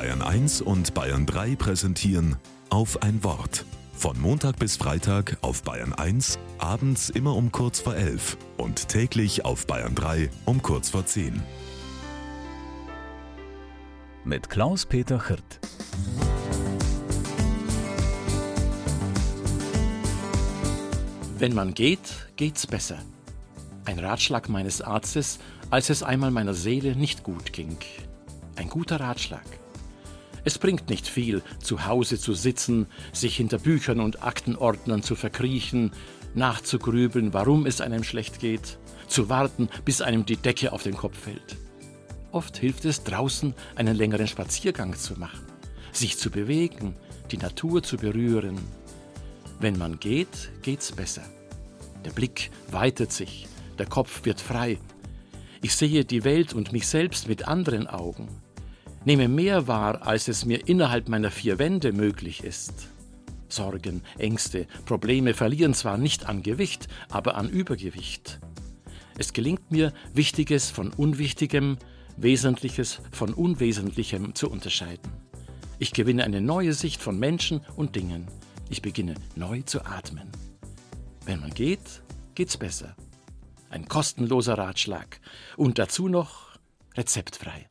Bayern 1 und Bayern 3 präsentieren auf ein Wort. Von Montag bis Freitag auf Bayern 1, abends immer um kurz vor 11 und täglich auf Bayern 3 um kurz vor 10. Mit Klaus-Peter Hirt. Wenn man geht, geht's besser. Ein Ratschlag meines Arztes, als es einmal meiner Seele nicht gut ging. Ein guter Ratschlag. Es bringt nicht viel, zu Hause zu sitzen, sich hinter Büchern und Aktenordnern zu verkriechen, nachzugrübeln, warum es einem schlecht geht, zu warten, bis einem die Decke auf den Kopf fällt. Oft hilft es, draußen einen längeren Spaziergang zu machen, sich zu bewegen, die Natur zu berühren. Wenn man geht, geht's besser. Der Blick weitet sich, der Kopf wird frei. Ich sehe die Welt und mich selbst mit anderen Augen nehme mehr wahr, als es mir innerhalb meiner vier Wände möglich ist. Sorgen, Ängste, Probleme verlieren zwar nicht an Gewicht, aber an Übergewicht. Es gelingt mir, Wichtiges von Unwichtigem, Wesentliches von Unwesentlichem zu unterscheiden. Ich gewinne eine neue Sicht von Menschen und Dingen. Ich beginne neu zu atmen. Wenn man geht, geht's besser. Ein kostenloser Ratschlag und dazu noch rezeptfrei.